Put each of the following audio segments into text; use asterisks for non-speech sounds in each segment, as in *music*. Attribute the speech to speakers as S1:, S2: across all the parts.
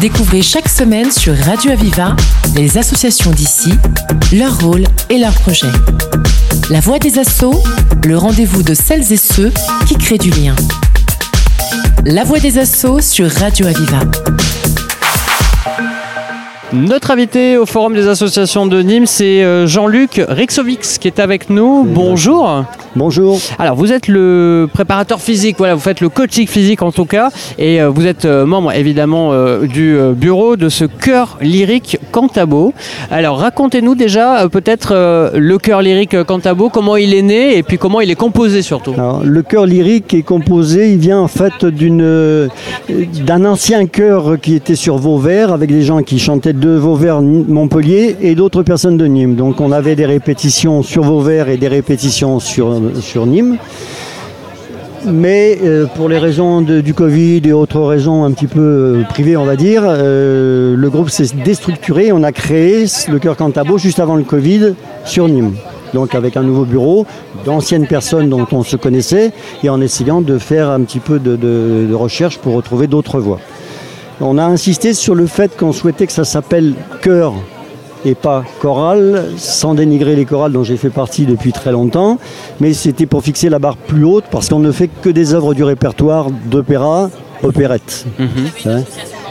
S1: Découvrez chaque semaine sur Radio Aviva les associations d'ici, leur rôle et leurs projets. La voix des assauts, le rendez-vous de celles et ceux qui créent du lien. La voix des assauts sur Radio Aviva.
S2: Notre invité au Forum des associations de Nîmes, c'est euh, Jean-Luc Rixovix qui est avec nous. Bonjour.
S3: Bonjour.
S2: Alors, vous êtes le préparateur physique, voilà, vous faites le coaching physique en tout cas, et euh, vous êtes euh, membre évidemment du bureau de ce chœur lyrique Cantabo. Alors, racontez-nous déjà peut-être le chœur lyrique Cantabo, comment il est né et puis comment il est composé surtout.
S3: le chœur lyrique est composé, il vient en fait d'une, d'un ancien chœur qui était sur Vauvert avec des gens qui chantaient de Vauvert, Montpellier et d'autres personnes de Nîmes. Donc on avait des répétitions sur Vauvert et des répétitions sur, sur Nîmes. Mais euh, pour les raisons du Covid et autres raisons un petit peu euh, privées, on va dire, euh, le groupe s'est déstructuré. On a créé le Cœur Cantabo juste avant le Covid sur Nîmes. Donc avec un nouveau bureau, d'anciennes personnes dont on se connaissait, et en essayant de faire un petit peu de, de recherche pour retrouver d'autres voix. On a insisté sur le fait qu'on souhaitait que ça s'appelle chœur et pas chorale, sans dénigrer les chorales dont j'ai fait partie depuis très longtemps, mais c'était pour fixer la barre plus haute parce qu'on ne fait que des œuvres du répertoire d'opéra, opérette. Mhm. Hein.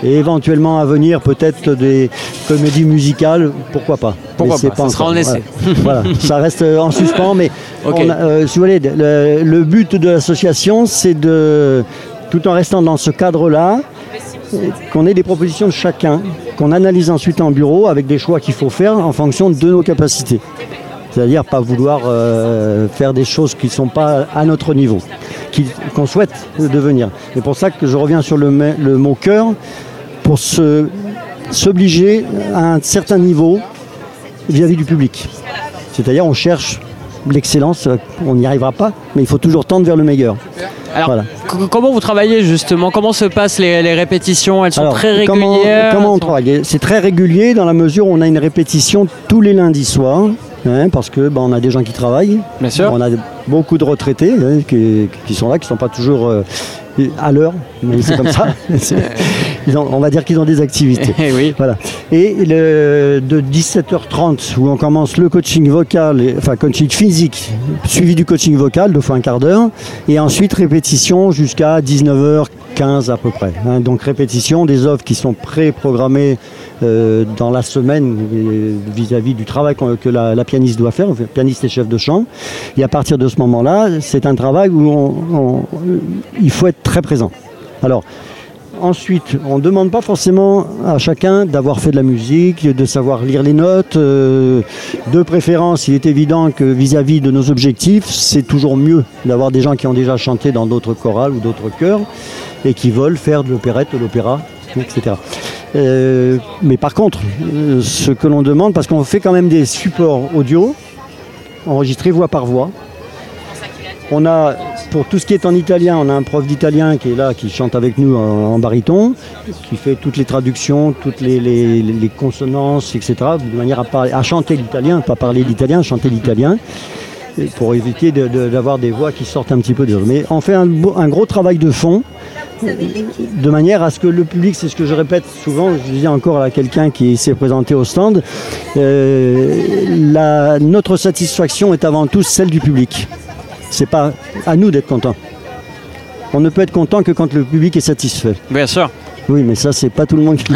S3: et éventuellement à venir peut-être des comédies musicales, pourquoi pas.
S2: Pourquoi pas, ça sera en essai.
S3: Voilà. ça reste en suspens, mais *laughs* euh, si vous voulez, le but de l'association, c'est de, tout en restant dans ce cadre-là, qu'on ait des propositions de chacun, qu'on analyse ensuite en bureau avec des choix qu'il faut faire en fonction de nos capacités. C'est-à-dire pas vouloir euh, faire des choses qui ne sont pas à notre niveau, qu'on souhaite devenir. C'est pour ça que je reviens sur le, mot cœur, pour s'obliger à un certain niveau vis-à-vis du public. C'est-à-dire on cherche l'excellence, on n'y arrivera pas, mais il faut toujours tendre vers le meilleur.
S2: Alors, comment vous travaillez justement? Comment se passent les, répétitions? Elles sont très régulières
S3: Comment, on travaille? C'est très régulier dans la mesure où on a une répétition tous les lundis soirs. Hein, parce que bah, on a des gens qui travaillent,
S2: Bien sûr.
S3: on a beaucoup de retraités hein, qui, sont là, qui ne sont pas toujours euh, à l'heure, mais c'est comme ça. *laughs* on va dire qu'ils ont des activités. *laughs*
S2: Eh oui.
S3: Voilà. Et le, de 17h30, où on commence le coaching vocal, enfin coaching physique, suivi du coaching vocal, deux fois un quart d'heure, et ensuite répétition jusqu'à 19h15 à peu près. Hein. donc répétition des offres qui sont pré-programmées euh, dans la semaine vis-à-vis du travail que la, pianiste doit faire, pianiste et chef de chant. Et à partir de ce moment-là, c'est un travail où il faut être très présent. Alors, ensuite, on ne demande pas forcément à chacun d'avoir fait de la musique, de savoir lire les notes. Euh, de préférence, il est évident que vis-à-vis de nos objectifs, c'est toujours mieux d'avoir des gens qui ont déjà chanté dans d'autres chorales ou d'autres chœurs et qui veulent faire de l'opérette, de l'opéra, etc. Euh, mais par contre, euh, ce que l'on demande, parce qu'on fait quand même des supports audio, enregistrés voix par voix. On a, pour tout ce qui est en italien, on a un prof d'italien qui est là, qui chante avec nous en, baryton, qui fait toutes les traductions, toutes les, consonances, etc., de manière à, chanter l'italien, pas parler l'italien, chanter l'italien pour éviter d'avoir des voix qui sortent un petit peu de Mais on fait un, gros travail de fond de manière à ce que le public, c'est ce que je répète souvent, je dis encore à quelqu'un qui s'est présenté au stand, euh, notre satisfaction est avant tout celle du public. C'est pas à nous d'être contents. On ne peut être content que quand le public est satisfait.
S2: Bien sûr.
S3: Oui, mais ça, c'est pas tout le monde qui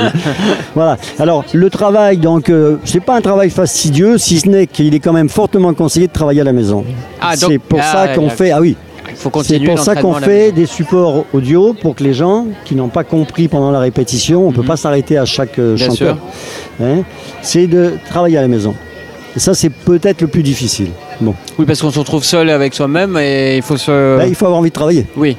S3: *laughs* Voilà. Alors, le travail, donc, euh, c'est pas un travail fastidieux, si ce n'est qu'il est quand même fortement conseillé de travailler à la maison. Ah, c'est pour ça ah, qu'on fait. Ah oui. C'est pour ça qu'on fait des supports audio pour que les gens qui n'ont pas compris pendant la répétition, on ne peut mhm. pas s'arrêter à chaque euh, chanteur. Hein, c'est de travailler à la maison. Et ça, c'est peut-être le plus difficile. Bon.
S2: Oui, parce qu'on se retrouve seul avec soi-même et il faut se.
S3: Il faut avoir envie de travailler.
S2: Oui.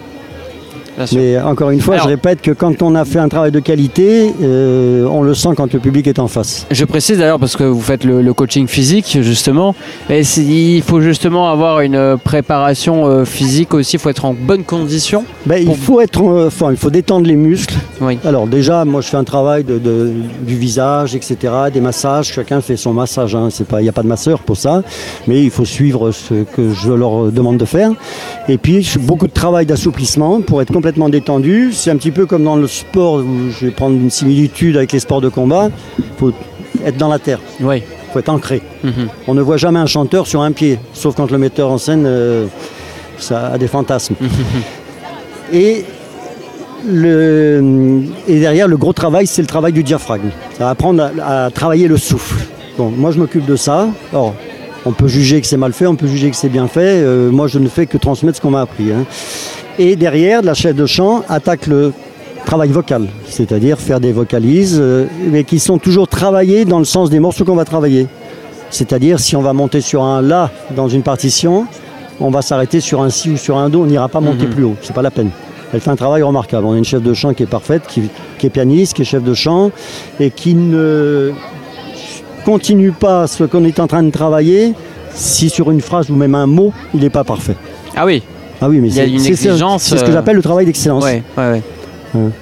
S3: Mais encore une fois, je répète que quand on a fait un travail de qualité, euh, on le sent quand le public est en face.
S2: Je précise d'ailleurs parce que vous faites le, coaching physique justement, il faut justement avoir une préparation euh, physique aussi. Il faut être en bonne condition.
S3: Ben, il faut être, euh, il faut détendre les muscles. Alors déjà, moi, je fais un travail de, du visage, etc., des massages. Chacun fait son massage. Hein. Il n'y a pas de masseur pour ça, mais il faut suivre ce que je leur demande de faire. Et puis beaucoup de travail d'assouplissement pour être complètement complètement détendu. C'est un petit peu comme dans le sport, où je vais prendre une similitude avec les sports de combat. Il faut être dans la terre,
S2: Oui.
S3: il faut être ancré.
S2: Mhm.
S3: On ne voit jamais un chanteur sur un pied, sauf quand le metteur en scène euh, ça a des fantasmes. et, le, et derrière, le gros travail, c'est le travail du diaphragme. Ça apprendre à, à travailler le souffle. Bon, moi, je m'occupe de ça. Alors, on peut juger que c'est mal fait, on peut juger que c'est bien fait. Euh, moi, je ne fais que transmettre ce qu'on m'a appris. hein. Et derrière, la chef de chant attaque le travail vocal, c'est-à-dire faire des vocalises, euh, mais qui sont toujours travaillées dans le sens des morceaux qu'on va travailler. C'est-à-dire, si on va monter sur un La dans une partition, on va s'arrêter sur un Si ou sur un Do, on n'ira pas monter plus haut, c'est pas la peine. Elle fait un travail remarquable. On a une chef de chant qui est parfaite, qui, qui est pianiste, qui est chef de chant, et qui ne continue pas ce qu'on est en train de travailler si sur une phrase ou même un mot, il n'est pas parfait.
S2: Ah oui.
S3: Ah oui, mais
S2: Il y a
S3: c'est
S2: une
S3: c'est ça-
S2: exigence,
S3: C'est ce que
S2: euh,
S3: j'appelle le travail d'excellence.
S2: Ouais, ouais.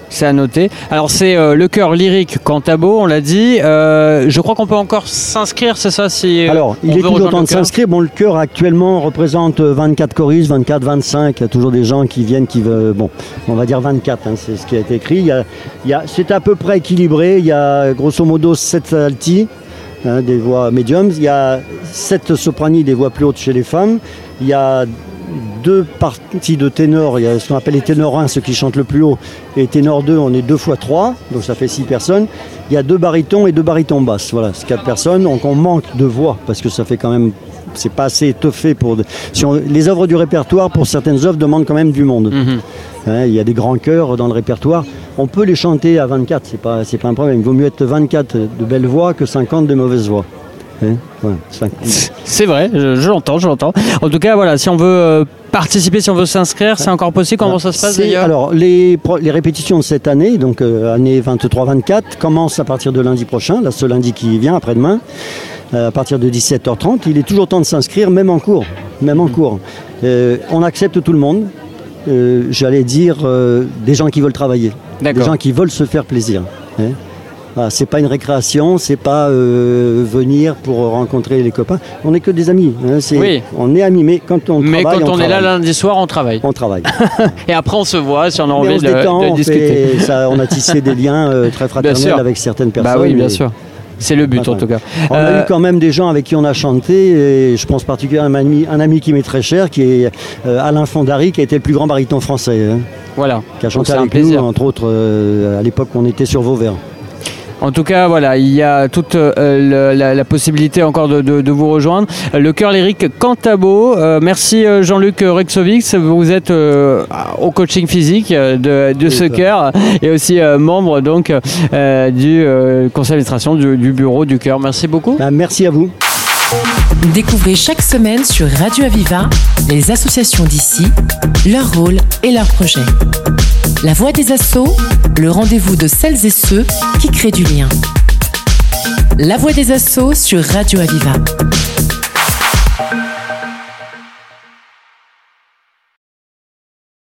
S2: C'est à noter. Alors c'est euh, le chœur lyrique Cantabo, on l'a dit. Euh, je crois qu'on peut encore s'inscrire, c'est ça si euh,
S3: Alors,
S2: on
S3: il est toujours temps de s'inscrire. Bon, le chœur actuellement représente euh, 24 choristes, 24, 25. Il y a toujours des gens qui viennent, qui veulent. Bon, on va dire 24, hein, c'est ce qui a été écrit. Il y a, il y a- c'est à peu près équilibré. Il y a grosso modo 7 alti, hein, des voix médiums. Il y a 7 soprani, des voix plus hautes chez les femmes. Il y a deux parties de ténors. Il y a ce qu'on appelle les ténors 1, ceux qui chantent le plus haut. Et ténors 2, on est deux fois 3, donc ça fait 6 personnes. Il y a deux barytons et deux barytons basses. Voilà, c'est 4 personnes. Donc on manque de voix parce que ça fait quand même. C'est pas assez étoffé pour. si on- les œuvres du répertoire, pour certaines œuvres, demandent quand même du monde.
S2: Mhm.
S3: Hein, il y a des grands chœurs dans le répertoire. On peut les chanter à 24, c'est pas, c'est pas un problème. Il vaut mieux être 24 de belles voix que 50 de mauvaises voix. Hein,
S2: C'est vrai, je, je l'entends, je l'entends. En tout cas, voilà, si on veut euh, participer, si on veut s'inscrire, c'est encore possible. Comment ça se passe d'ailleurs
S3: Alors, les, répétitions de cette année, donc euh, année 23-24, commencent à partir de lundi prochain, là, ce lundi qui vient, après-demain, euh, à partir de 17h30. Il est toujours temps de s'inscrire, même en cours. Même en cours. Euh, on accepte tout le monde. J'allais dire des gens qui veulent travailler, des gens qui veulent se faire plaisir. hein. Voilà, c'est pas une récréation, c'est pas euh, venir pour rencontrer les copains. On n'est que des amis. hein,
S2: Oui.
S3: On est amis, mais quand on
S2: Mais
S3: travaille,
S2: quand on, est là lundi soir, on travaille.
S3: on travaille. *laughs*
S2: Et après, on se voit si on a
S3: Mais
S2: envie
S3: on
S2: de,
S3: détend,
S2: de
S3: on,
S2: discuter.
S3: fait- ça- on a tissé des liens euh, très *laughs* fraternels avec certaines personnes.
S2: Bah oui, bien
S3: et
S2: sûr. C'est le but en tout cas.
S3: On
S2: Euh,
S3: a eu quand même des gens avec qui on a chanté, et je pense particulièrement à un ami, un ami qui m'est très cher, qui est euh, Alain Fondary, qui a été le plus grand baryton français, hein,
S2: Voilà.
S3: qui a chanté
S2: un
S3: avec
S2: plaisir.
S3: nous, entre autres, euh, à l'époque où on était sur Vauvert.
S2: En tout cas, voilà, il y a toute euh, la, la possibilité encore de, de- de vous rejoindre. Le chœur lyrique Cantabo. Euh, merci euh, Jean-Luc Rexovix. Vous êtes euh, au coaching physique de, de ce
S3: ça.
S2: chœur et aussi euh, membre donc euh, du euh, conseil d'administration du, du bureau du chœur. Merci beaucoup.
S3: Bah, merci à vous.
S1: Découvrez chaque semaine sur Radio Aviva les associations d'ici, leur rôle et leurs projets. La voix des assauts, le rendez-vous de celles et ceux qui créent du lien. La voix des assauts sur Radio Aviva.